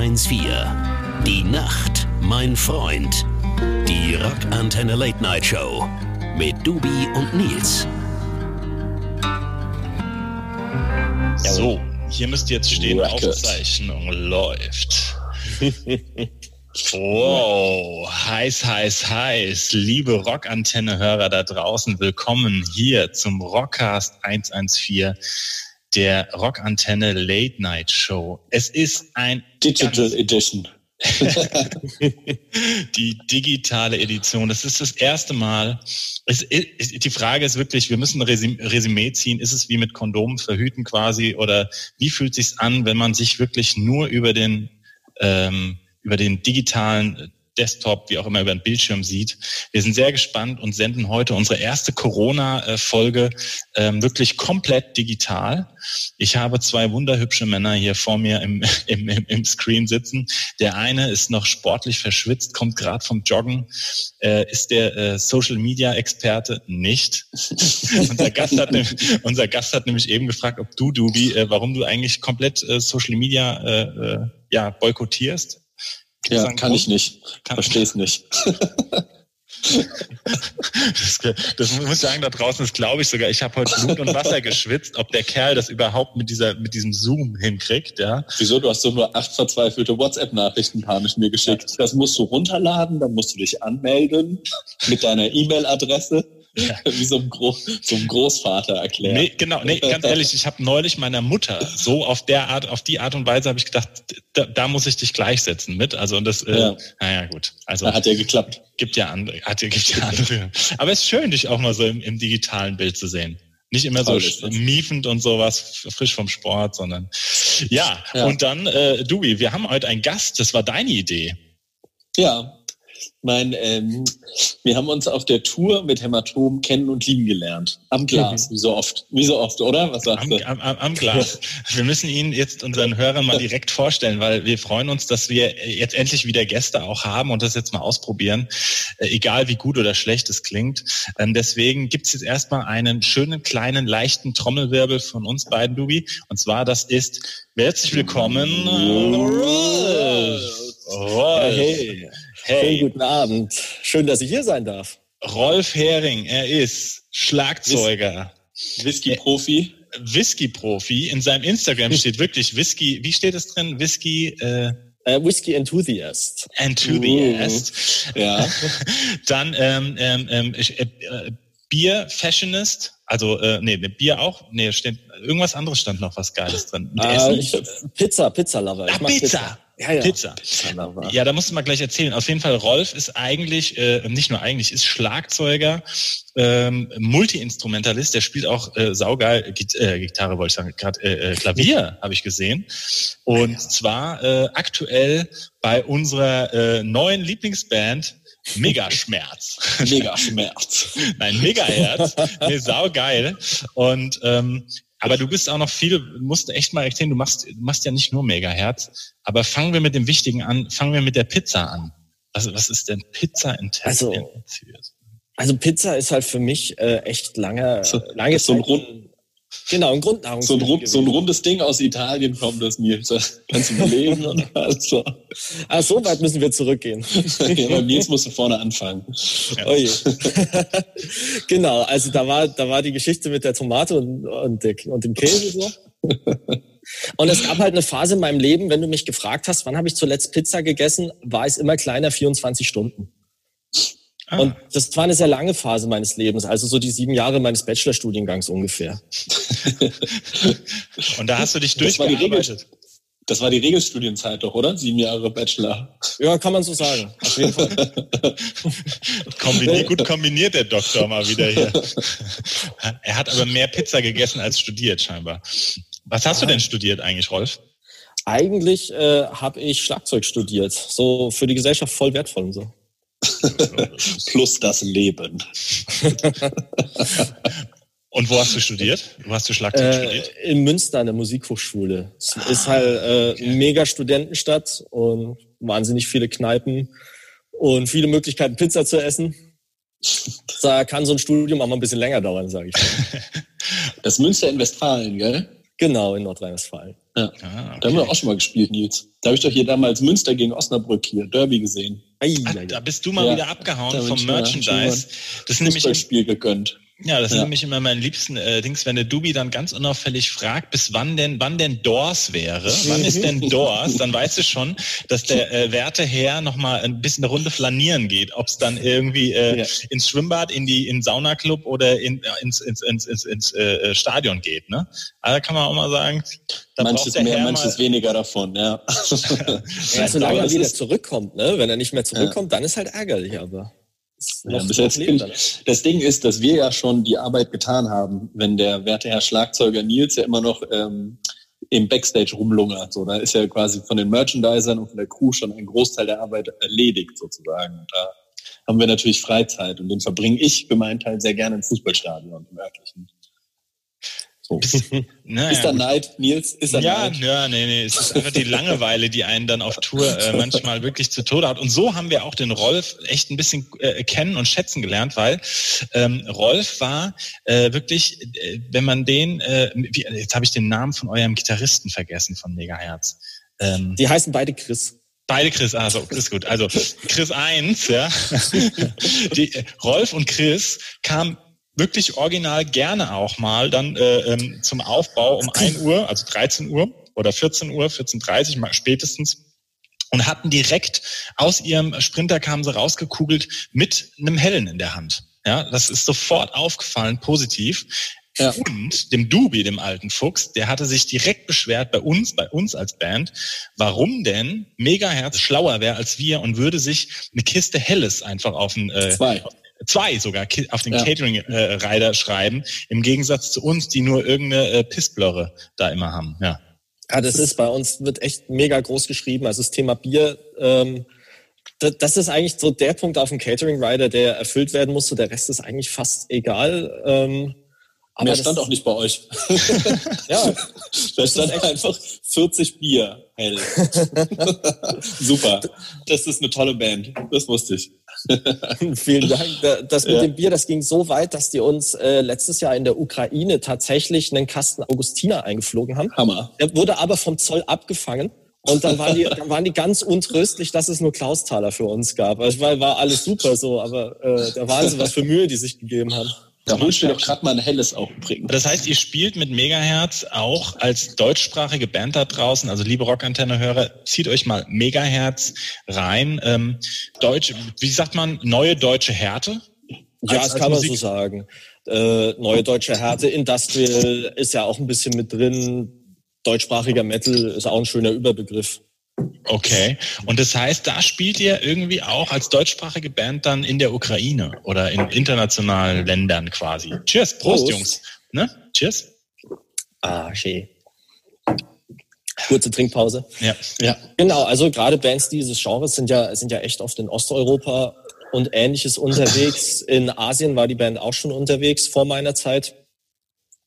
114. Die Nacht, mein Freund. Die Rockantenne Late Night Show mit Dubi und Nils. So, hier müsste jetzt stehen, Aufzeichnung läuft. Wow, heiß, heiß, heiß. Liebe Rockantenne-Hörer da draußen, willkommen hier zum Rockcast 114 der Rockantenne Late Night Show. Es ist ein Digital Edition. die digitale Edition. Das ist das erste Mal. Es, die Frage ist wirklich, wir müssen ein Resümee ziehen. Ist es wie mit Kondomen verhüten quasi oder wie fühlt sich's an, wenn man sich wirklich nur über den ähm, über den digitalen Desktop, wie auch immer, über den Bildschirm sieht. Wir sind sehr gespannt und senden heute unsere erste Corona-Folge ähm, wirklich komplett digital. Ich habe zwei wunderhübsche Männer hier vor mir im, im, im Screen sitzen. Der eine ist noch sportlich verschwitzt, kommt gerade vom Joggen, äh, ist der äh, Social-Media-Experte nicht. unser, Gast hat, unser Gast hat nämlich eben gefragt, ob du, Dubi, äh, warum du eigentlich komplett äh, Social-Media äh, äh, ja, boykottierst. Ja, kann Grund? ich nicht. Verstehe es nicht. das, das, muss ich sagen, da draußen ist, glaube ich sogar, ich habe heute Blut und Wasser geschwitzt, ob der Kerl das überhaupt mit dieser, mit diesem Zoom hinkriegt, ja. Wieso? Du hast so nur acht verzweifelte WhatsApp-Nachrichten panisch mir geschickt. Das musst du runterladen, dann musst du dich anmelden mit deiner E-Mail-Adresse. Wie so ein, Gro so ein Großvater erklärt. Nee, genau, nee, ganz ehrlich, ich habe neulich meiner Mutter so auf der Art, auf die Art und Weise habe ich gedacht, da, da, muss ich dich gleichsetzen mit. Also und das, äh, ja. naja, gut. Also hat ja geklappt. Gibt ja andere, hat ja, gibt ja andere. Aber es ist schön, dich auch mal so im, im digitalen Bild zu sehen. Nicht immer so miefend und sowas, frisch vom Sport, sondern ja. ja. Und dann, äh, Dewey, wir haben heute einen Gast, das war deine Idee. Ja, mein, ähm, wir haben uns auf der Tour mit Hämatom kennen und lieben gelernt. Am Glas, mhm. wie so oft. Wie so oft, oder? Was sagst am, du? Am, am, am Glas. Wir müssen ihn jetzt unseren Hörern mal direkt vorstellen, weil wir freuen uns, dass wir jetzt endlich wieder Gäste auch haben und das jetzt mal ausprobieren, äh, egal wie gut oder schlecht es klingt. Ähm, deswegen gibt's jetzt erstmal einen schönen, kleinen, leichten Trommelwirbel von uns beiden, Dubi. Und zwar, das ist herzlich willkommen, Rolf. Rolf. Hey. Hey. Schönen guten Abend. Schön, dass ich hier sein darf. Rolf Hering, er ist Schlagzeuger. Whisky-Profi. Whisky-Profi. In seinem Instagram steht wirklich Whisky, wie steht es drin? Whisky, äh, Uh, Whisky Enthusiast. Enthusiast. Uh, ja. Dann ähm, ähm, ähm äh, Bier Fashionist. Also äh, nee, Bier auch. Nee, steht irgendwas anderes stand noch was Geiles drin. Uh, ich, Pizza, Pizza Lover. Ah, Pizza. Pizza. Ja, ja. Pizza. Ja, da musst du mal gleich erzählen. Auf jeden Fall, Rolf ist eigentlich, äh, nicht nur eigentlich, ist Schlagzeuger, ähm, Multi-Instrumentalist, der spielt auch äh, saugeil, Git äh, Gitarre wollte ich sagen, gerade äh, äh, Klavier habe ich gesehen. Und ja. zwar äh, aktuell bei unserer äh, neuen Lieblingsband Megaschmerz. Megaschmerz. Nein, Megaherz. nee, saugeil. Und ähm, aber du bist auch noch viel, musst echt mal erzählen, du machst, du machst ja nicht nur Megaherz. Aber fangen wir mit dem Wichtigen an, fangen wir mit der Pizza an. Was, was ist denn Pizza in Also, also Pizza ist halt für mich äh, echt lange, so, lange so ein Rund, Genau, ein Grundnahrungsmittel. So ein, so ein, rundes Ding aus Italien kommt das Nils. Kannst du überlegen? also. Ah, so weit müssen wir zurückgehen. ja, bei Nils musst du vorne anfangen. Ja. Oh je. genau, also da war, da war die Geschichte mit der Tomate und, und, der, und dem Käse so. Und es gab halt eine Phase in meinem Leben, wenn du mich gefragt hast, wann habe ich zuletzt Pizza gegessen, war es immer kleiner, 24 Stunden. Ah. Und das war eine sehr lange Phase meines Lebens, also so die sieben Jahre meines Bachelorstudiengangs ungefähr. Und da hast du dich durchgearbeitet. Das war die Regelstudienzeit doch, oder? Sieben Jahre Bachelor. Ja, kann man so sagen. Auf jeden Fall. Kombiniert, gut kombiniert der Doktor mal wieder hier. er hat aber mehr Pizza gegessen als studiert scheinbar. Was hast ah. du denn studiert eigentlich, Rolf? Eigentlich äh, habe ich Schlagzeug studiert. So für die Gesellschaft voll wertvoll und so. Plus das Leben. Und wo hast du studiert? Wo hast du Schlagzeug äh, studiert? In Münster an der Musikhochschule. Es ah, ist halt äh, okay. mega Studentenstadt und wahnsinnig viele Kneipen und viele Möglichkeiten, Pizza zu essen. Da kann so ein Studium auch mal ein bisschen länger dauern, sage ich. Das Münster in Westfalen, gell? Genau, in Nordrhein-Westfalen. Ja. Ah, okay. Da haben wir auch schon mal gespielt, Nils. Da habe ich doch hier damals Münster gegen Osnabrück hier, Derby gesehen. Ah, da bist du mal ja, wieder abgehauen vom Merchandise. Das ist nämlich Spiel gegönnt. Ja, das ja. ist nämlich immer mein liebsten äh, Dings, wenn der Dubi dann ganz unauffällig fragt, bis wann denn, wann denn Doors wäre. Wann ist denn Doors? Dann weißt du schon, dass der äh, werte Herr noch mal ein bisschen eine Runde flanieren geht. Ob es dann irgendwie äh, ja. ins Schwimmbad, in die in Saunaclub oder in, äh, ins, ins, ins, ins, ins äh, Stadion geht. Ne? Also kann man auch mal sagen, da manches mehr, Herr manches weniger davon. Ja. ja solange er wieder zurückkommt, ne? Wenn er nicht mehr zurückkommt, ja. dann ist halt ärgerlich, aber. Ja, bis jetzt Leben, das Ding ist, dass wir ja schon die Arbeit getan haben, wenn der werte Herr Schlagzeuger Nils ja immer noch ähm, im Backstage rumlungert. So, da ist ja quasi von den Merchandisern und von der Crew schon ein Großteil der Arbeit erledigt sozusagen. Und da haben wir natürlich Freizeit und den verbringe ich für meinen Teil sehr gerne im Fußballstadion im örtlichen. So. naja, ist da Neid, Nils? Ist da ja, Neid? ja, nee, nee. Es ist einfach die Langeweile, die einen dann auf Tour äh, manchmal wirklich zu Tode hat. Und so haben wir auch den Rolf echt ein bisschen äh, kennen und schätzen gelernt, weil ähm, Rolf war äh, wirklich, äh, wenn man den, äh, wie, jetzt habe ich den Namen von eurem Gitarristen vergessen von Megaherz. Ähm, die heißen beide Chris. Beide Chris, also Chris gut. Also Chris 1, ja. Die, Rolf und Chris kamen wirklich original gerne auch mal dann äh, ähm, zum Aufbau um 1 Uhr, also 13 Uhr oder 14 Uhr, 14.30 Uhr spätestens und hatten direkt aus ihrem Sprinter kamen sie rausgekugelt mit einem Hellen in der Hand. Ja, das ist sofort aufgefallen, positiv. Ja. Und dem Dubi, dem alten Fuchs, der hatte sich direkt beschwert bei uns, bei uns als Band, warum denn Megaherz schlauer wäre als wir und würde sich eine Kiste Helles einfach auf den, äh, Zwei zwei sogar auf den ja. Catering-Rider schreiben, im Gegensatz zu uns, die nur irgendeine äh, Pissblöre da immer haben. Ja. Ja, das ist bei uns wird echt mega groß geschrieben. Also das Thema Bier, ähm, das, das ist eigentlich so der Punkt auf dem Catering Rider, der erfüllt werden muss. So der Rest ist eigentlich fast egal. Ähm, aber Mehr stand auch nicht bei euch. ja. Da stand einfach 40 Bier hell. Super. Das ist eine tolle Band. Das wusste ich. Vielen Dank. Das mit ja. dem Bier, das ging so weit, dass die uns äh, letztes Jahr in der Ukraine tatsächlich einen Kasten Augustiner eingeflogen haben. Hammer. Der wurde aber vom Zoll abgefangen. Und dann waren die, dann waren die ganz untröstlich, dass es nur Klausthaler für uns gab. Also, weil war alles super so, aber äh, der Wahnsinn, was für Mühe die sich gegeben haben. Da holst du doch gerade mal ein helles auch bringen. Das heißt, ihr spielt mit Megahertz auch als deutschsprachige Band da draußen. Also liebe Rockantenne-Hörer, zieht euch mal Megahertz rein. Ähm, Deutsch, wie sagt man, neue deutsche Härte? Ja, als, das kann man so sagen. Äh, neue deutsche Härte, Industrial ist ja auch ein bisschen mit drin. Deutschsprachiger Metal ist auch ein schöner Überbegriff. Okay. Und das heißt, da spielt ihr irgendwie auch als deutschsprachige Band dann in der Ukraine oder in internationalen Ländern quasi. Cheers, Prost, Prost. Jungs. Ne? Cheers. Ah, schön. Kurze Trinkpause. Ja. ja. Genau, also gerade Bands dieses Genres sind ja, sind ja echt oft in Osteuropa und ähnliches unterwegs. In Asien war die Band auch schon unterwegs vor meiner Zeit.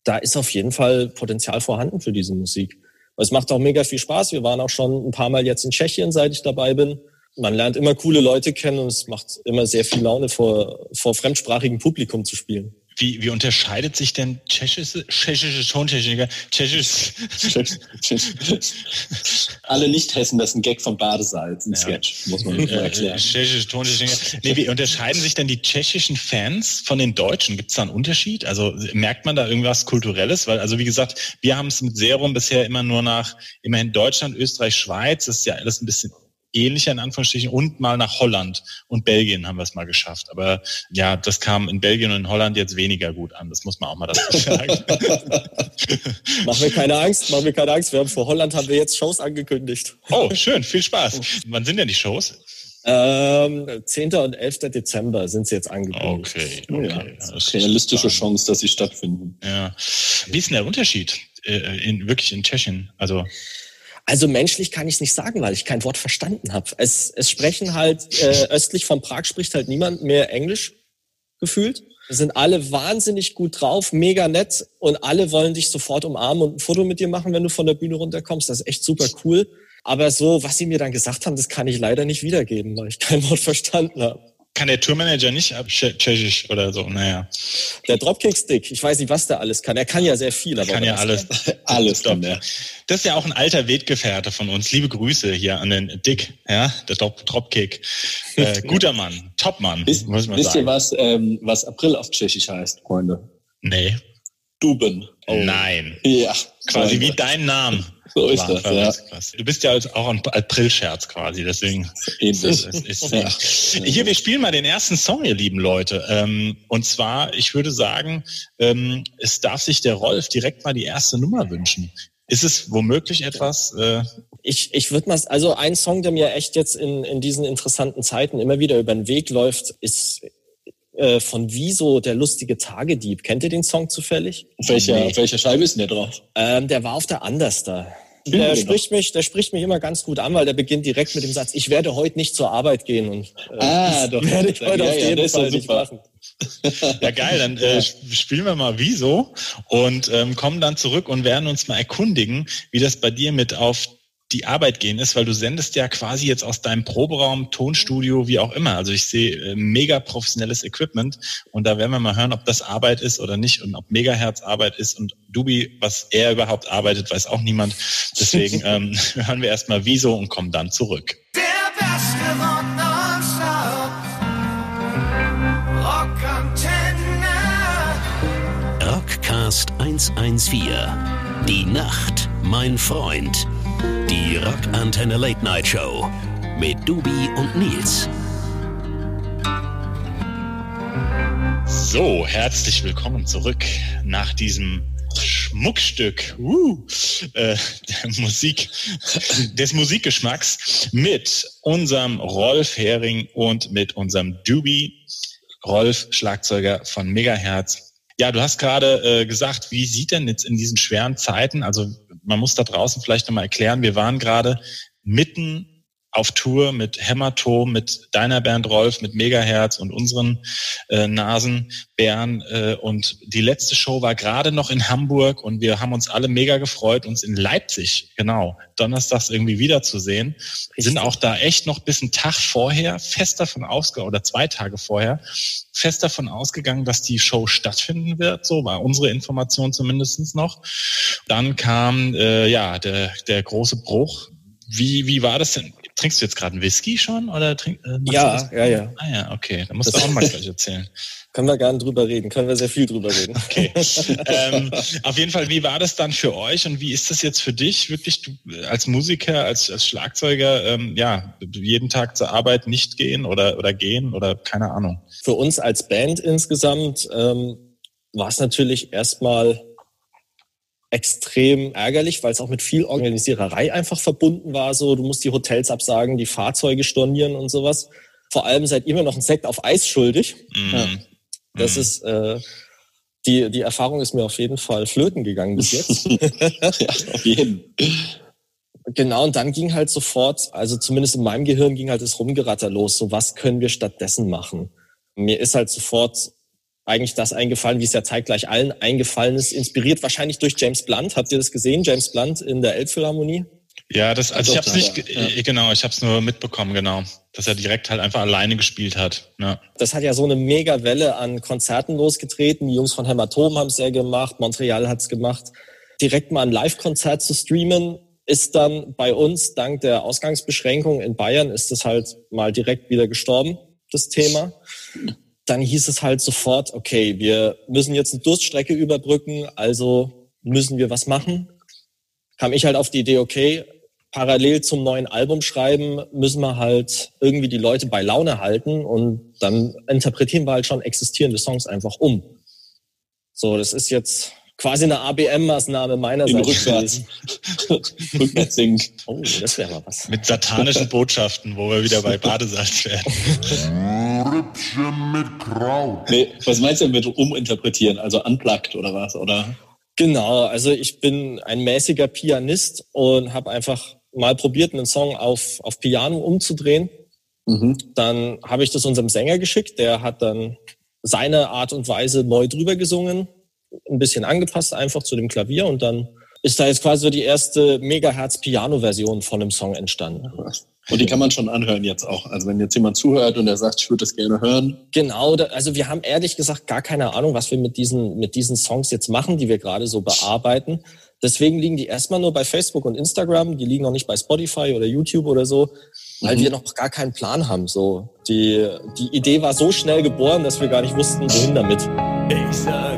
Da ist auf jeden Fall Potenzial vorhanden für diese Musik. Es macht auch mega viel Spaß. Wir waren auch schon ein paar Mal jetzt in Tschechien, seit ich dabei bin. Man lernt immer coole Leute kennen und es macht immer sehr viel Laune, vor, vor fremdsprachigem Publikum zu spielen. Wie, wie unterscheidet sich denn tschechische, tschechische Tontechniker, tschechisch, Alle Nicht-Hessen, das ist ein Gag vom Badesalz, ein ja. Sketch, muss man äh, erklären. Tschechische Tontechniker. Nee, wie unterscheiden sich denn die tschechischen Fans von den Deutschen? Gibt es da einen Unterschied? Also merkt man da irgendwas Kulturelles? Weil, also wie gesagt, wir haben es mit Serum bisher immer nur nach, immerhin Deutschland, Österreich, Schweiz, das ist ja alles ein bisschen ähnlicher in Anführungsstrichen und mal nach Holland und Belgien haben wir es mal geschafft. Aber ja, das kam in Belgien und in Holland jetzt weniger gut an. Das muss man auch mal dazu sagen. machen wir keine Angst, machen wir keine Angst. Wir haben vor Holland haben wir jetzt Shows angekündigt. Oh, schön, viel Spaß. Wann sind denn die Shows? Ähm, 10. und 11. Dezember sind sie jetzt angekündigt. Okay, okay. Ja, das realistische Chance, dass sie stattfinden. Ja. Wie ist denn der Unterschied äh, in, wirklich in Tschechien? Also also menschlich kann ich es nicht sagen, weil ich kein Wort verstanden habe. Es, es sprechen halt, äh, östlich von Prag spricht halt niemand mehr Englisch gefühlt. Sind alle wahnsinnig gut drauf, mega nett und alle wollen dich sofort umarmen und ein Foto mit dir machen, wenn du von der Bühne runterkommst. Das ist echt super cool. Aber so, was sie mir dann gesagt haben, das kann ich leider nicht wiedergeben, weil ich kein Wort verstanden habe. Kann der Tourmanager nicht ab Tschechisch oder so? Naja. Der Dropkick-Stick, ich weiß nicht, was der alles kann. Er kann ja sehr viel. Aber kann ja alles. alles kann der. Das ist ja auch ein alter Weggefährte von uns. Liebe Grüße hier an den Dick, ja, der Drop Dropkick. Äh, guter Mann, Topmann, Wisst, muss man wisst sagen. ihr, was, ähm, was April auf Tschechisch heißt, Freunde? Nee. Duben. Oh. Nein. Ja. Quasi wie dein Name. So ist das, ja. Du bist ja auch ein April-Scherz quasi, deswegen. Ist, ist, ist, ja. Hier, wir spielen mal den ersten Song, ihr lieben Leute. Ähm, und zwar, ich würde sagen, ähm, es darf sich der Rolf direkt mal die erste Nummer wünschen. Ist es womöglich etwas? Äh ich ich würde mal, also ein Song, der mir echt jetzt in, in diesen interessanten Zeiten immer wieder über den Weg läuft, ist äh, von Wieso, der lustige Tagedieb. Kennt ihr den Song zufällig? Auf welcher, nee. auf welcher Scheibe ist denn der drauf? Ähm, der war auf der Understar. Der spricht mich, der spricht mich immer ganz gut an, weil der beginnt direkt mit dem Satz: Ich werde heute nicht zur Arbeit gehen und äh, ah, doch, werde ich heute ja, auf jeden ja, Fall nicht machen. Ja, geil. Dann äh, spielen wir mal Wieso und ähm, kommen dann zurück und werden uns mal erkundigen, wie das bei dir mit auf die Arbeit gehen ist, weil du sendest ja quasi jetzt aus deinem Proberaum, Tonstudio, wie auch immer. Also ich sehe äh, mega professionelles Equipment und da werden wir mal hören, ob das Arbeit ist oder nicht und ob Megahertz Arbeit ist und Dubi, was er überhaupt arbeitet, weiß auch niemand. Deswegen ähm, hören wir erstmal Wieso und kommen dann zurück. Der beste Rock Rockcast 114. Die Nacht, mein Freund. Die Rockantenne Late Night Show mit Dubi und Nils. So, herzlich willkommen zurück nach diesem Schmuckstück uh, äh, der Musik, des Musikgeschmacks mit unserem Rolf Hering und mit unserem Dubi, Rolf, Schlagzeuger von Megahertz. Ja, du hast gerade äh, gesagt, wie sieht denn jetzt in diesen schweren Zeiten, also man muss da draußen vielleicht nochmal erklären, wir waren gerade mitten auf Tour mit Hämatom, mit deiner Band Rolf, mit Megaherz und unseren äh, Nasenbären. Äh, und die letzte Show war gerade noch in Hamburg und wir haben uns alle mega gefreut, uns in Leipzig, genau, donnerstags irgendwie wiederzusehen. Wir sind auch da echt noch bis einen Tag vorher fest davon ausgegangen, oder zwei Tage vorher, fest davon ausgegangen, dass die Show stattfinden wird. So war unsere Information zumindestens noch. Dann kam äh, ja der, der große Bruch. Wie, wie war das denn? Trinkst du jetzt gerade einen Whisky schon? Oder trink, äh, ja, ja, ja. Ah ja, okay. Da musst das du auch mal gleich erzählen. Können wir gerne drüber reden, können wir sehr viel drüber reden. Okay. ähm, auf jeden Fall, wie war das dann für euch und wie ist das jetzt für dich, wirklich du, als Musiker, als, als Schlagzeuger, ähm, ja, jeden Tag zur Arbeit nicht gehen oder, oder gehen oder keine Ahnung? Für uns als Band insgesamt ähm, war es natürlich erstmal extrem ärgerlich, weil es auch mit viel Organisiererei einfach verbunden war. So, du musst die Hotels absagen, die Fahrzeuge stornieren und sowas. Vor allem seid ihr mir noch ein Sekt auf Eis schuldig. Mm. Ja. Das mm. ist äh, die die Erfahrung ist mir auf jeden Fall flöten gegangen bis jetzt. ja, auf jeden. Genau, und dann ging halt sofort, also zumindest in meinem Gehirn ging halt das Rumgeratter los. So, was können wir stattdessen machen? Mir ist halt sofort eigentlich das eingefallen, wie es ja zeitgleich allen eingefallen ist, inspiriert wahrscheinlich durch James Blunt. Habt ihr das gesehen, James Blunt in der Elbphilharmonie? Ja, das, also ich habe es nicht, ja. genau, ich habe es nur mitbekommen, genau, dass er direkt halt einfach alleine gespielt hat. Ja. Das hat ja so eine mega Welle an Konzerten losgetreten. Die Jungs von Hämatom haben es ja gemacht, Montreal hat es gemacht. Direkt mal ein Live-Konzert zu streamen, ist dann bei uns dank der Ausgangsbeschränkung in Bayern ist das halt mal direkt wieder gestorben, das Thema dann hieß es halt sofort, okay, wir müssen jetzt eine Durststrecke überbrücken, also müssen wir was machen. Kam ich halt auf die Idee, okay, parallel zum neuen Album schreiben, müssen wir halt irgendwie die Leute bei Laune halten und dann interpretieren wir halt schon existierende Songs einfach um. So, das ist jetzt quasi eine ABM-Maßnahme meinerseits. Rückwärts. Rückwärts singen. Oh, das wäre mal was. Mit satanischen Botschaften, wo wir wieder bei Badesalz werden. Rüppchen mit Kraut. Nee, was meinst du mit uminterpretieren? Also unplugged oder was? Oder? Genau, also ich bin ein mäßiger Pianist und habe einfach mal probiert, einen Song auf, auf Piano umzudrehen. Mhm. Dann habe ich das unserem Sänger geschickt, der hat dann seine Art und Weise neu drüber gesungen ein bisschen angepasst einfach zu dem Klavier und dann ist da jetzt quasi so die erste Megahertz-Piano-Version von dem Song entstanden. Und die kann man schon anhören jetzt auch. Also wenn jetzt jemand zuhört und er sagt, ich würde das gerne hören. Genau, also wir haben ehrlich gesagt gar keine Ahnung, was wir mit diesen, mit diesen Songs jetzt machen, die wir gerade so bearbeiten. Deswegen liegen die erstmal nur bei Facebook und Instagram, die liegen noch nicht bei Spotify oder YouTube oder so, weil mhm. wir noch gar keinen Plan haben. So, die, die Idee war so schnell geboren, dass wir gar nicht wussten, wohin damit. Ich sage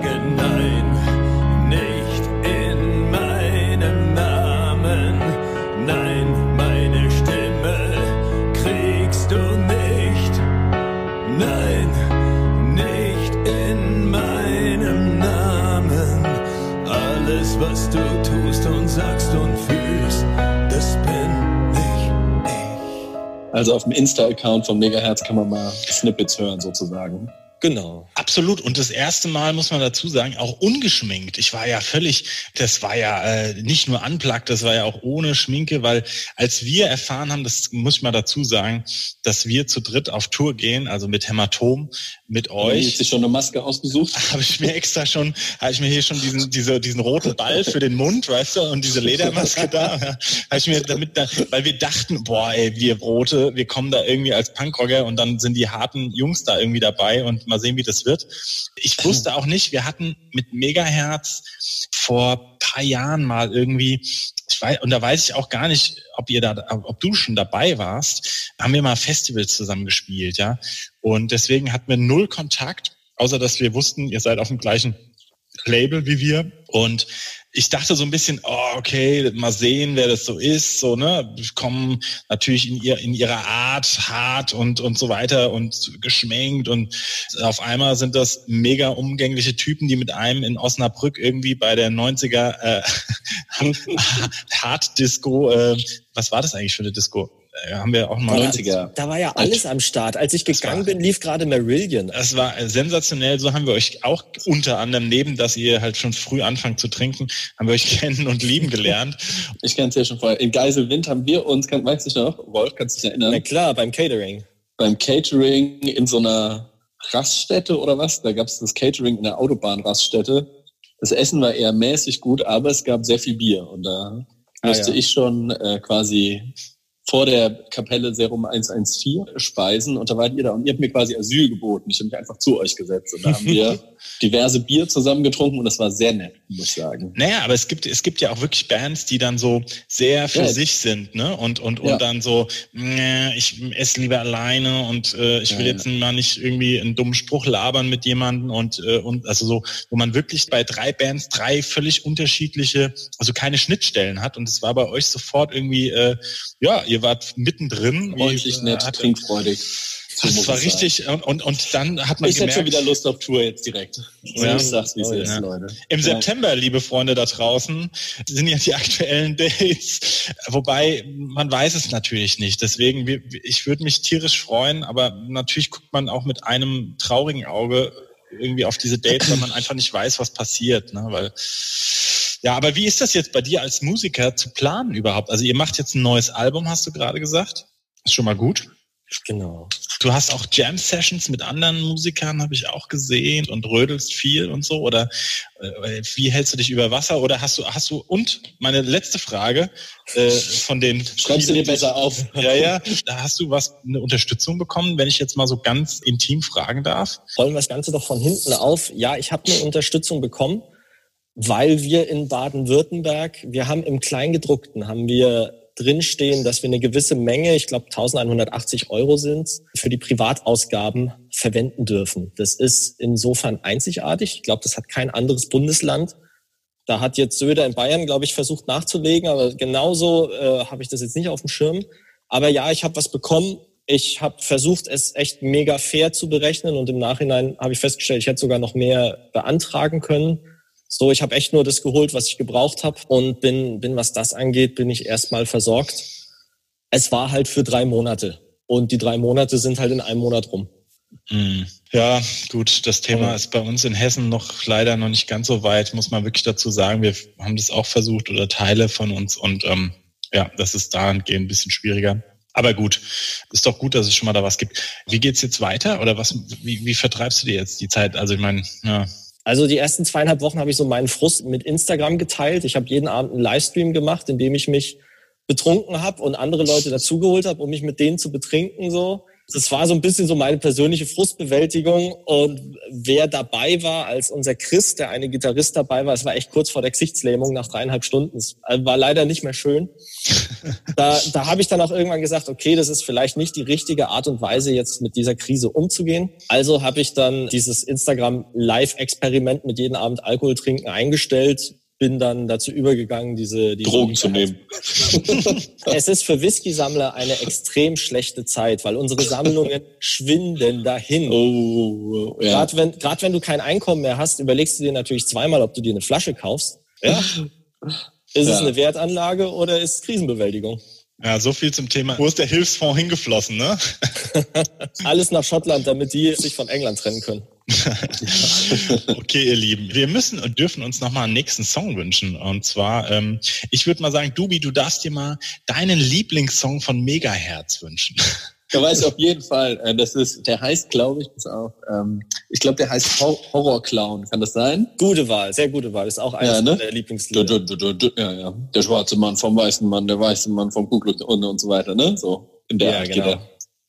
Also auf dem Insta-Account von Megahertz kann man mal Snippets hören sozusagen. Genau. Absolut. Und das erste Mal muss man dazu sagen, auch ungeschminkt. Ich war ja völlig, das war ja äh, nicht nur unplugged, das war ja auch ohne Schminke, weil als wir erfahren haben, das muss ich mal dazu sagen, dass wir zu dritt auf Tour gehen, also mit Hämatom, mit euch. Hast du schon eine Maske ausgesucht? Habe ich mir extra schon, habe ich mir hier schon diesen, diese, diesen roten Ball für den Mund, weißt du, und diese Ledermaske da. Ja, habe ich mir damit, da, weil wir dachten, boah, ey, wir Brote, wir kommen da irgendwie als Punkrocker und dann sind die harten Jungs da irgendwie dabei und mal sehen, wie das wird. Ich wusste auch nicht, wir hatten mit Megaherz vor paar Jahren mal irgendwie, ich weiß, und da weiß ich auch gar nicht, ob ihr da, ob du schon dabei warst, haben wir mal Festivals zusammen gespielt, ja. Und deswegen hatten wir null Kontakt, außer dass wir wussten, ihr seid auf dem gleichen Label wie wir. Und ich dachte so ein bisschen, oh, okay, mal sehen, wer das so ist, so, ne, kommen natürlich in ihr, in ihrer Art hart und, und so weiter und geschminkt und auf einmal sind das mega umgängliche Typen, die mit einem in Osnabrück irgendwie bei der 90er, äh, Hard Disco, äh, was war das eigentlich für eine Disco? Äh, haben wir auch mal 90er. Da war ja alles am Start. Als ich gegangen war, bin, lief gerade Marillion. Das war sensationell. So haben wir euch auch unter anderem neben, dass ihr halt schon früh anfangt zu trinken, haben wir euch kennen und lieben gelernt. ich kenne es ja schon vorher. In Geiselwind haben wir uns, kann, weißt du noch, Wolf, kannst du dich erinnern? Na klar, beim Catering. Beim Catering in so einer Raststätte oder was? Da gab es das Catering in der Autobahnraststätte. Das Essen war eher mäßig gut, aber es gab sehr viel Bier und da ah, musste ja. ich schon äh, quasi vor der Kapelle Serum 114 speisen und da wart ihr da und ihr habt mir quasi Asyl geboten. Ich habe mich einfach zu euch gesetzt und da haben wir diverse Bier zusammen getrunken und das war sehr nett, muss ich sagen. Naja, aber es gibt, es gibt ja auch wirklich Bands, die dann so sehr für ja. sich sind, ne? Und, und, und ja. dann so, ich esse lieber alleine und äh, ich will ja, jetzt mal nicht irgendwie einen dummen Spruch labern mit jemandem und, äh, und also so, wo man wirklich bei drei Bands drei völlig unterschiedliche, also keine Schnittstellen hat und es war bei euch sofort irgendwie, äh, ja, ihr wart mittendrin. Freundlich, nett, hatte, trinkfreudig. das war richtig. Und, und, und dann hat man ich gemerkt... Ich hätte schon wieder Lust auf Tour jetzt direkt. Ja. Ich sag's, wie es oh, ist, ja. Leute. Im ja. September, liebe Freunde da draußen, sind ja die aktuellen Dates. Wobei, man weiß es natürlich nicht. Deswegen, ich würde mich tierisch freuen, aber natürlich guckt man auch mit einem traurigen Auge irgendwie auf diese Dates, weil man einfach nicht weiß, was passiert. Ne? Weil ja, aber wie ist das jetzt bei dir als Musiker zu planen überhaupt? Also ihr macht jetzt ein neues Album, hast du gerade gesagt. Ist schon mal gut. Genau. Du hast auch Jam-Sessions mit anderen Musikern, habe ich auch gesehen, und rödelst viel und so. Oder äh, wie hältst du dich über Wasser? Oder hast du, hast du, und meine letzte Frage äh, von den. Schreibst du dir besser auf? Ja, ja. Hast du was, eine Unterstützung bekommen, wenn ich jetzt mal so ganz intim fragen darf? Rollen wir das Ganze doch von hinten auf. Ja, ich habe eine Unterstützung bekommen weil wir in Baden-Württemberg, wir haben im Kleingedruckten, haben wir drinstehen, dass wir eine gewisse Menge, ich glaube 1180 Euro sind, für die Privatausgaben verwenden dürfen. Das ist insofern einzigartig. Ich glaube, das hat kein anderes Bundesland. Da hat jetzt Söder in Bayern, glaube ich, versucht nachzulegen, aber genauso äh, habe ich das jetzt nicht auf dem Schirm. Aber ja, ich habe was bekommen. Ich habe versucht, es echt mega fair zu berechnen und im Nachhinein habe ich festgestellt, ich hätte sogar noch mehr beantragen können. So, ich habe echt nur das geholt, was ich gebraucht habe und bin, bin, was das angeht, bin ich erstmal versorgt. Es war halt für drei Monate und die drei Monate sind halt in einem Monat rum. Mhm. Ja, gut, das Thema ist bei uns in Hessen noch leider noch nicht ganz so weit, muss man wirklich dazu sagen. Wir haben das auch versucht oder Teile von uns und ähm, ja, das ist dahingehend ein bisschen schwieriger. Aber gut, ist doch gut, dass es schon mal da was gibt. Wie geht's jetzt weiter oder was? Wie, wie vertreibst du dir jetzt die Zeit? Also ich meine, ja, also die ersten zweieinhalb Wochen habe ich so meinen Frust mit Instagram geteilt. Ich habe jeden Abend einen Livestream gemacht, in dem ich mich betrunken habe und andere Leute dazugeholt habe, um mich mit denen zu betrinken so. Das war so ein bisschen so meine persönliche Frustbewältigung. Und wer dabei war, als unser Chris, der eine Gitarrist dabei war, es war echt kurz vor der Gesichtslähmung nach dreieinhalb Stunden. Es war leider nicht mehr schön. Da, da habe ich dann auch irgendwann gesagt, okay, das ist vielleicht nicht die richtige Art und Weise, jetzt mit dieser Krise umzugehen. Also habe ich dann dieses Instagram-Live-Experiment mit jedem Abend Alkohol trinken eingestellt bin dann dazu übergegangen, diese, diese Drogen zu nehmen. es ist für Whisky-Sammler eine extrem schlechte Zeit, weil unsere Sammlungen schwinden dahin. Oh, ja. Gerade wenn, grad wenn du kein Einkommen mehr hast, überlegst du dir natürlich zweimal, ob du dir eine Flasche kaufst. Ja. Ist ja. es eine Wertanlage oder ist es Krisenbewältigung? Ja, so viel zum Thema. Wo ist der Hilfsfonds hingeflossen, ne? Alles nach Schottland, damit die sich von England trennen können. okay, ihr Lieben, wir müssen und dürfen uns nochmal einen nächsten Song wünschen. Und zwar, ähm, ich würde mal sagen, Dubi, du darfst dir mal deinen Lieblingssong von Megahertz wünschen. Da weiß ich auf jeden Fall. Äh, das ist, der heißt, glaube ich, bis auch, ähm, ich glaube, der heißt Horror Clown. Kann das sein? Gute Wahl, sehr gute Wahl. Ist auch eines ja, ne? der Lieblingslieder. Du, du, du, ja, ja. Der schwarze Mann vom weißen Mann, der weiße Mann vom Ku und, und so weiter, ne? So in der ja, Art genau.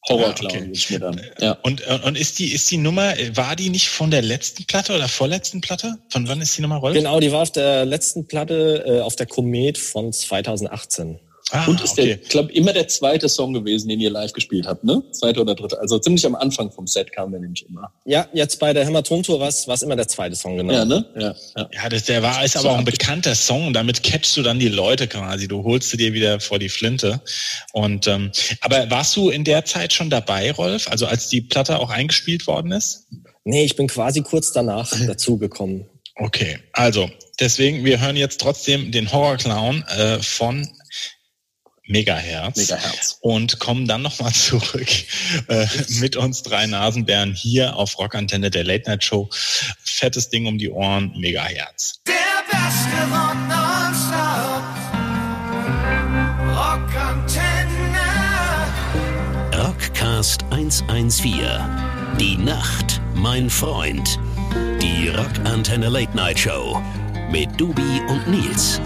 Horrorclown ah, okay. ich mir dann. Ja. Und, und ist die, ist die Nummer, war die nicht von der letzten Platte oder vorletzten Platte? Von wann ist die Nummer, Rolf? Genau, die war auf der letzten Platte, äh, auf der Komet von 2018. Ah, und ist okay. der, ich glaube, immer der zweite Song gewesen, den ihr live gespielt habt, ne? Zweite oder dritte. Also ziemlich am Anfang vom Set kam der nämlich immer. Ja, jetzt bei der Hämatom-Tour war es immer der zweite Song, genau. Ja, ne? Ja, ja. ja das, der war, ist aber auch ein bekannter Song. Damit catchst du dann die Leute quasi. Du holst sie dir wieder vor die Flinte. Und, ähm, aber warst du in der Zeit schon dabei, Rolf? Also als die Platte auch eingespielt worden ist? Nee, ich bin quasi kurz danach dazugekommen. Okay, also deswegen, wir hören jetzt trotzdem den Horror Clown äh, von Megahertz. Megahertz. Und kommen dann nochmal zurück äh, mit uns drei Nasenbären hier auf Rockantenne der Late Night Show. Fettes Ding um die Ohren, Megahertz. Der beste Rock nonstop. Rockantenne. Rockcast 114. Die Nacht, mein Freund. Die Rockantenne Late Night Show mit Dubi und Nils.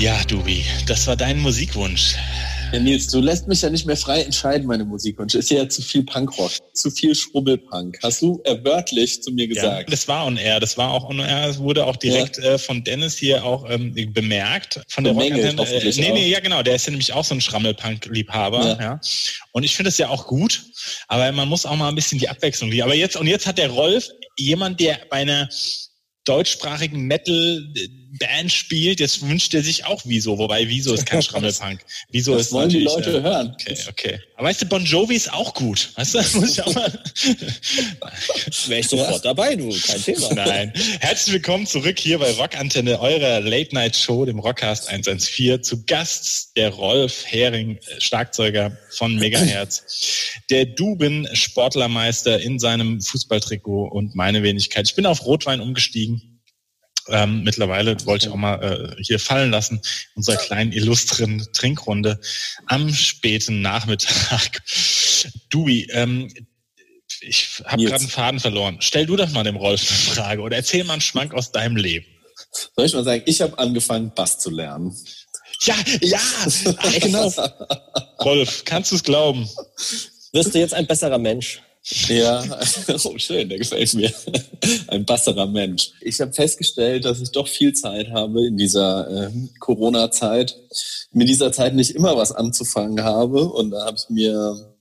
Ja, Dubi, das war dein Musikwunsch. Ja, Nils, du lässt mich ja nicht mehr frei entscheiden, meine Musikwünsche. Ist ja zu viel Punkrock, zu viel Schrubbelpunk. Hast du wörtlich zu mir gesagt. Ja, das war on air. Das war auch on air. Es wurde auch direkt ja. äh, von Dennis hier auch ähm, bemerkt. Von der Rockantenne. Äh, nee, nee, ja genau. Der ist ja nämlich auch so ein Schrammelpunk-Liebhaber. Ja. ja. Und ich finde es ja auch gut. Aber man muss auch mal ein bisschen die Abwechslung lieben. Aber jetzt, und jetzt hat der Rolf jemand, der bei einer deutschsprachigen Metal-Band spielt, jetzt wünscht er sich auch Wieso, wobei Wieso ist kein Schrammelpunk. Wieso das ist wollen die Leute äh, hören. Okay, okay. Aber weißt du, Bon Jovi ist auch gut. Weißt du, muss ich auch mal. Wäre ich sofort dabei, du, kein Thema. Nein. Herzlich willkommen zurück hier bei Rockantenne, eurer Late Night Show, dem Rockcast 114. Zu Gast der Rolf Hering, Schlagzeuger von Megahertz, der Duben Sportlermeister in seinem Fußballtrikot und meine Wenigkeit. Ich bin auf Rotwein umgestiegen. Ähm, mittlerweile wollte ich auch mal äh, hier fallen lassen, unserer kleinen illustren Trinkrunde am späten Nachmittag. Dui, ähm, ich habe gerade einen Faden verloren. Stell du doch mal dem Rolf eine Frage oder erzähl mal einen Schwank aus deinem Leben. Soll ich mal sagen, ich habe angefangen, Bass zu lernen. Ja, ja, genau. Rolf, kannst du es glauben? Wirst du jetzt ein besserer Mensch? Ja, oh, schön, der gefällt mir. Ein besserer Mensch. Ich habe festgestellt, dass ich doch viel Zeit habe in dieser äh, Corona-Zeit, mit dieser Zeit nicht immer was anzufangen habe. Und da habe ich mir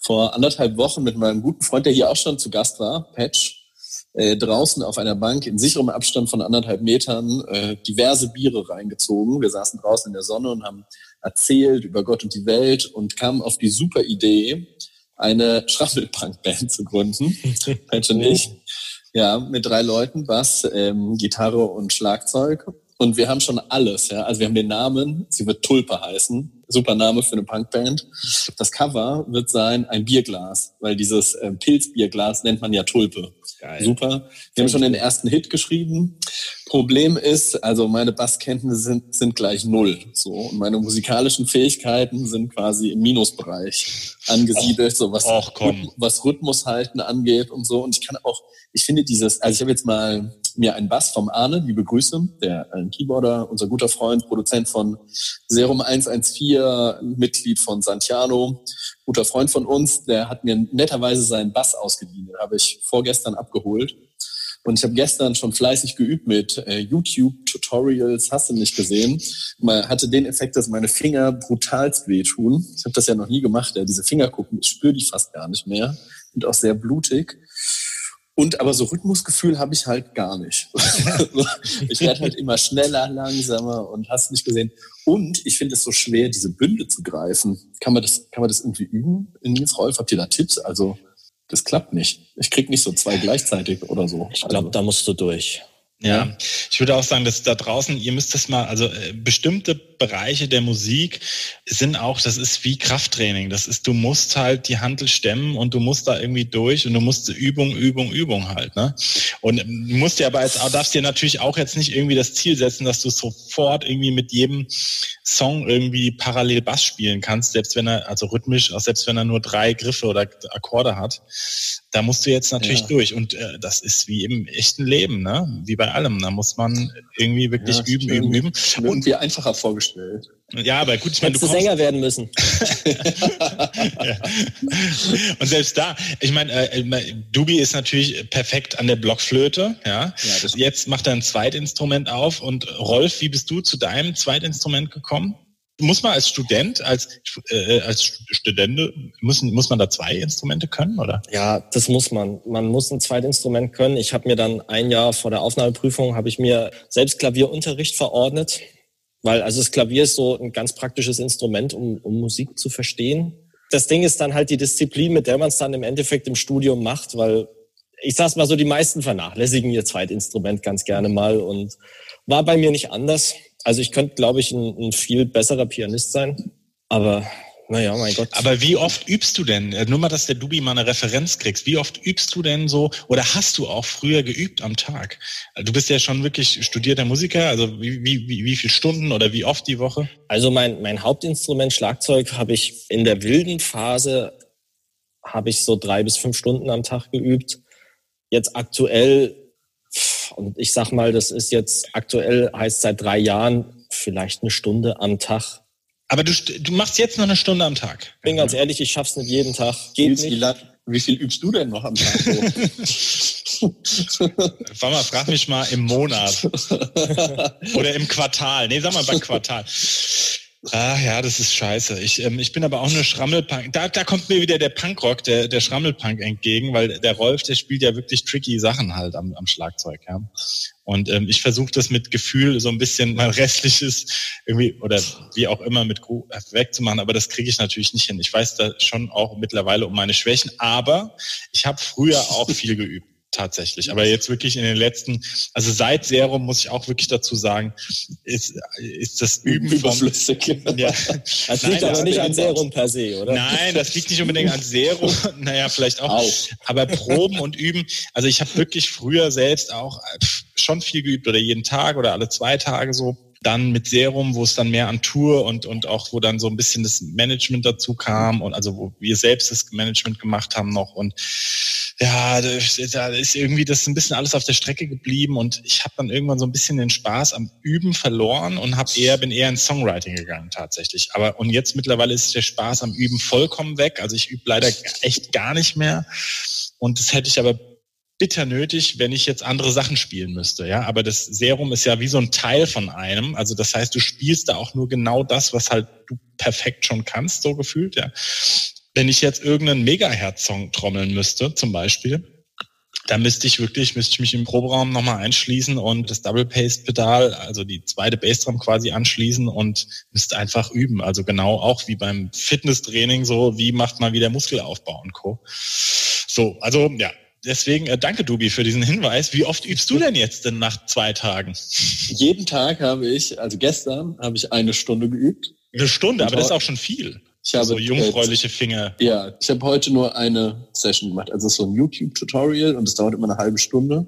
vor anderthalb Wochen mit meinem guten Freund, der hier auch schon zu Gast war, Patch, äh, draußen auf einer Bank in sicherem Abstand von anderthalb Metern äh, diverse Biere reingezogen. Wir saßen draußen in der Sonne und haben erzählt über Gott und die Welt und kamen auf die super Idee, eine Schrabbelpunk-Band zu gründen. Und ich. Ja, mit drei Leuten, Bass, ähm, Gitarre und Schlagzeug. Und wir haben schon alles, ja. Also wir haben den Namen, sie wird Tulpe heißen. Super Name für eine Punkband. Das Cover wird sein ein Bierglas, weil dieses äh, Pilzbierglas nennt man ja Tulpe. Geil. Super. Wir haben schon den ersten Hit geschrieben. Problem ist, also meine Basskenntnisse sind, sind gleich null. So. Und meine musikalischen Fähigkeiten sind quasi im Minusbereich angesiedelt, och, so was, och, was Rhythmus halten angeht und so. Und ich kann auch, ich finde dieses, also ich habe jetzt mal mir einen Bass vom Arne, liebe Grüße, der ein Keyboarder, unser guter Freund, Produzent von Serum 114, Mitglied von Santiano, guter Freund von uns, der hat mir netterweise seinen Bass ausgeliehen. Den habe ich vorgestern abgeholt. Und ich habe gestern schon fleißig geübt mit äh, YouTube-Tutorials, hast du nicht gesehen. Man hatte den Effekt, dass meine Finger brutalst wehtun. Ich habe das ja noch nie gemacht, ja, diese Finger gucken, ich spüre die fast gar nicht mehr. Sind auch sehr blutig. Und aber so Rhythmusgefühl habe ich halt gar nicht. ich werde halt immer schneller, langsamer und hast nicht gesehen. Und ich finde es so schwer, diese Bünde zu greifen. Kann man das, kann man das irgendwie üben in Nils Rolf? Habt ihr da Tipps? Also das klappt nicht. Ich krieg nicht so zwei gleichzeitig oder so. Ich glaube, also. da musst du durch. Ja, ich würde auch sagen, dass da draußen, ihr müsst das mal, also äh, bestimmte Bereiche der Musik sind auch, das ist wie Krafttraining. Das ist, du musst halt die Handel stemmen und du musst da irgendwie durch und du musst Übung, Übung, Übung halt, ne? Und du musst dir aber jetzt, darfst dir natürlich auch jetzt nicht irgendwie das Ziel setzen, dass du sofort irgendwie mit jedem Song irgendwie parallel Bass spielen kannst, selbst wenn er, also rhythmisch, auch selbst wenn er nur drei Griffe oder Akkorde hat. Da musst du jetzt natürlich ja. durch. Und äh, das ist wie im echten Leben, ne? Wie bei allem. Da muss man irgendwie wirklich ja, üben, üben, üben. Und wie einfacher vorgestellt. Ja, aber gut, ich meine, du kommst, Sänger werden müssen. ja. Und selbst da, ich meine, äh, Dubi ist natürlich perfekt an der Blockflöte. Ja, ja jetzt macht er ein Zweitinstrument auf. Und Rolf, wie bist du zu deinem Zweitinstrument gekommen? muss man als Student, als, äh, als Studente, müssen, muss man da zwei Instrumente können, oder? Ja, das muss man. Man muss ein Zweitinstrument können. Ich habe mir dann ein Jahr vor der Aufnahmeprüfung, habe ich mir selbst Klavierunterricht verordnet, weil also das Klavier ist so ein ganz praktisches Instrument, um, um Musik zu verstehen. Das Ding ist dann halt die Disziplin, mit der man es dann im Endeffekt im Studium macht, weil ich sag's mal so, die meisten vernachlässigen ihr Zweitinstrument ganz gerne mal und war bei mir nicht anders. Also ich könnte, glaube ich, ein, ein viel besserer Pianist sein, aber naja, mein Gott. Aber wie oft übst du denn? Äh, nur mal, dass der Dubi mal eine Referenz kriegst. Wie oft übst du denn so oder hast du auch früher geübt am Tag? Äh, du bist ja schon wirklich studierter Musiker. Also wie, wie, wie, wie viele Stunden oder wie oft die Woche? Also mein, mein Hauptinstrument Schlagzeug habe ich in der wilden Phase habe ich so drei bis fünf Stunden am Tag geübt. Jetzt aktuell und ich sag mal, das ist jetzt aktuell, heißt seit drei Jahren vielleicht eine Stunde am Tag. Aber du, du machst jetzt noch eine Stunde am Tag. Bin ganz ehrlich, ich schaff's nicht jeden Tag. Geht wie, nicht. Wie viel übst du denn noch am Tag? Warte mal, frag mich mal im Monat. Oder im Quartal. Nee, sag mal beim Quartal. Ah ja, das ist scheiße. Ich, ähm, ich bin aber auch nur Schrammelpunk. Da, da kommt mir wieder der Punkrock, der, der Schrammelpunk entgegen, weil der Rolf, der spielt ja wirklich tricky Sachen halt am, am Schlagzeug. Ja. Und ähm, ich versuche das mit Gefühl so ein bisschen mein restliches irgendwie oder wie auch immer mit wegzumachen, aber das kriege ich natürlich nicht hin. Ich weiß da schon auch mittlerweile um meine Schwächen, aber ich habe früher auch viel geübt tatsächlich. Aber jetzt wirklich in den letzten, also seit Serum muss ich auch wirklich dazu sagen, ist, ist das Üben überflüssig. Vom, ja. Das liegt Nein, aber nicht an Serum per se, oder? Nein, das liegt nicht unbedingt an Serum. naja, vielleicht auch. auch. Aber Proben und Üben. Also ich habe wirklich früher selbst auch schon viel geübt oder jeden Tag oder alle zwei Tage so dann mit Serum, wo es dann mehr an Tour und, und auch, wo dann so ein bisschen das Management dazu kam und also wo wir selbst das Management gemacht haben noch und ja, da ist irgendwie das ein bisschen alles auf der Strecke geblieben und ich habe dann irgendwann so ein bisschen den Spaß am Üben verloren und habe eher bin eher ins Songwriting gegangen tatsächlich. Aber und jetzt mittlerweile ist der Spaß am Üben vollkommen weg. Also ich übe leider echt gar nicht mehr und das hätte ich aber bitter nötig, wenn ich jetzt andere Sachen spielen müsste. Ja, aber das Serum ist ja wie so ein Teil von einem. Also das heißt, du spielst da auch nur genau das, was halt du perfekt schon kannst, so gefühlt. Ja, wenn ich jetzt irgendeinen Megahertz-Song trommeln müsste, zum Beispiel, da müsste ich wirklich, müsste ich mich im Proberaum nochmal einschließen und das Double Paste Pedal, also die zweite Bassdrum quasi anschließen und müsste einfach üben. Also genau auch wie beim Fitnesstraining so, wie macht man wieder Muskelaufbau und Co. So, also ja, deswegen äh, danke Dubi für diesen Hinweis. Wie oft übst du denn jetzt denn nach zwei Tagen? Jeden Tag habe ich, also gestern habe ich eine Stunde geübt. Eine Stunde, aber das ist auch schon viel. Ich habe so jungfräuliche Finger. Ja, ich habe heute nur eine Session gemacht. Also so ein YouTube-Tutorial und das dauert immer eine halbe Stunde.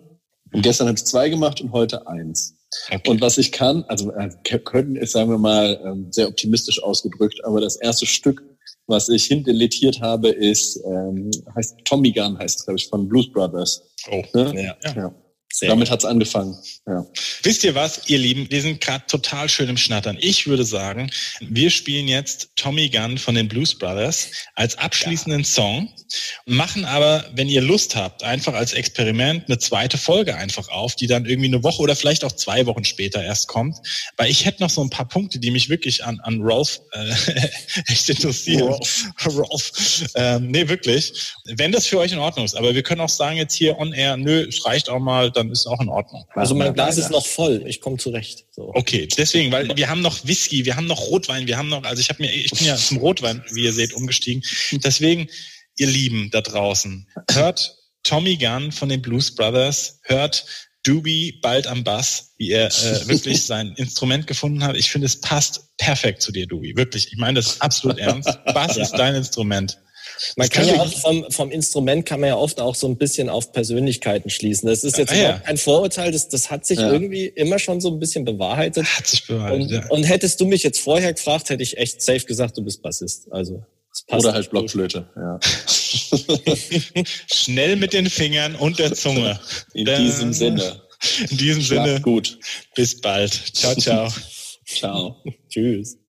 Und gestern habe ich zwei gemacht und heute eins. Okay. Und was ich kann, also äh, können ist, sagen wir mal, ähm, sehr optimistisch ausgedrückt, aber das erste Stück was ich hindeletiert habe, ist, ähm, heißt Tommy Gun, heißt es, glaube ich, von Blues Brothers. Oh, ne? ja. ja. Sehr Damit hat's angefangen. Ja. Wisst ihr was, ihr Lieben? Wir sind gerade total schön im Schnattern. Ich würde sagen, wir spielen jetzt Tommy Gunn von den Blues Brothers als abschließenden ja. Song, machen aber, wenn ihr Lust habt, einfach als Experiment eine zweite Folge einfach auf, die dann irgendwie eine Woche oder vielleicht auch zwei Wochen später erst kommt. Weil ich hätte noch so ein paar Punkte, die mich wirklich an, an Rolf äh, echt interessieren. Rolf. Rolf. Ähm, nee, wirklich. Wenn das für euch in Ordnung ist. Aber wir können auch sagen jetzt hier on air, nö, es reicht auch mal, dann ist auch in Ordnung. Also mein Glas ist noch voll. Ich komme zurecht. So. Okay, deswegen, weil wir haben noch Whisky, wir haben noch Rotwein, wir haben noch, also ich habe mir, ich bin ja zum Rotwein, wie ihr seht, umgestiegen. Deswegen, ihr Lieben da draußen, hört Tommy Gunn von den Blues Brothers, hört Doobie bald am Bass, wie er äh, wirklich sein Instrument gefunden hat. Ich finde, es passt perfekt zu dir, Doobie. Wirklich. Ich meine das absolut ernst. Bass ist dein Instrument. Man kann ja auch vom, vom Instrument kann man ja oft auch so ein bisschen auf Persönlichkeiten schließen. Das ist jetzt ah, ja. ein Vorurteil, das, das hat sich ja. irgendwie immer schon so ein bisschen bewahrheitet. Hat sich bewahrheitet. Und, ja. und hättest du mich jetzt vorher gefragt, hätte ich echt safe gesagt, du bist Bassist. Also Oder halt Blockflöte, ja. Schnell mit den Fingern und der Zunge. In diesem Sinne. In diesem Schlaf Sinne. Gut. Bis bald. Ciao, ciao. ciao. Tschüss.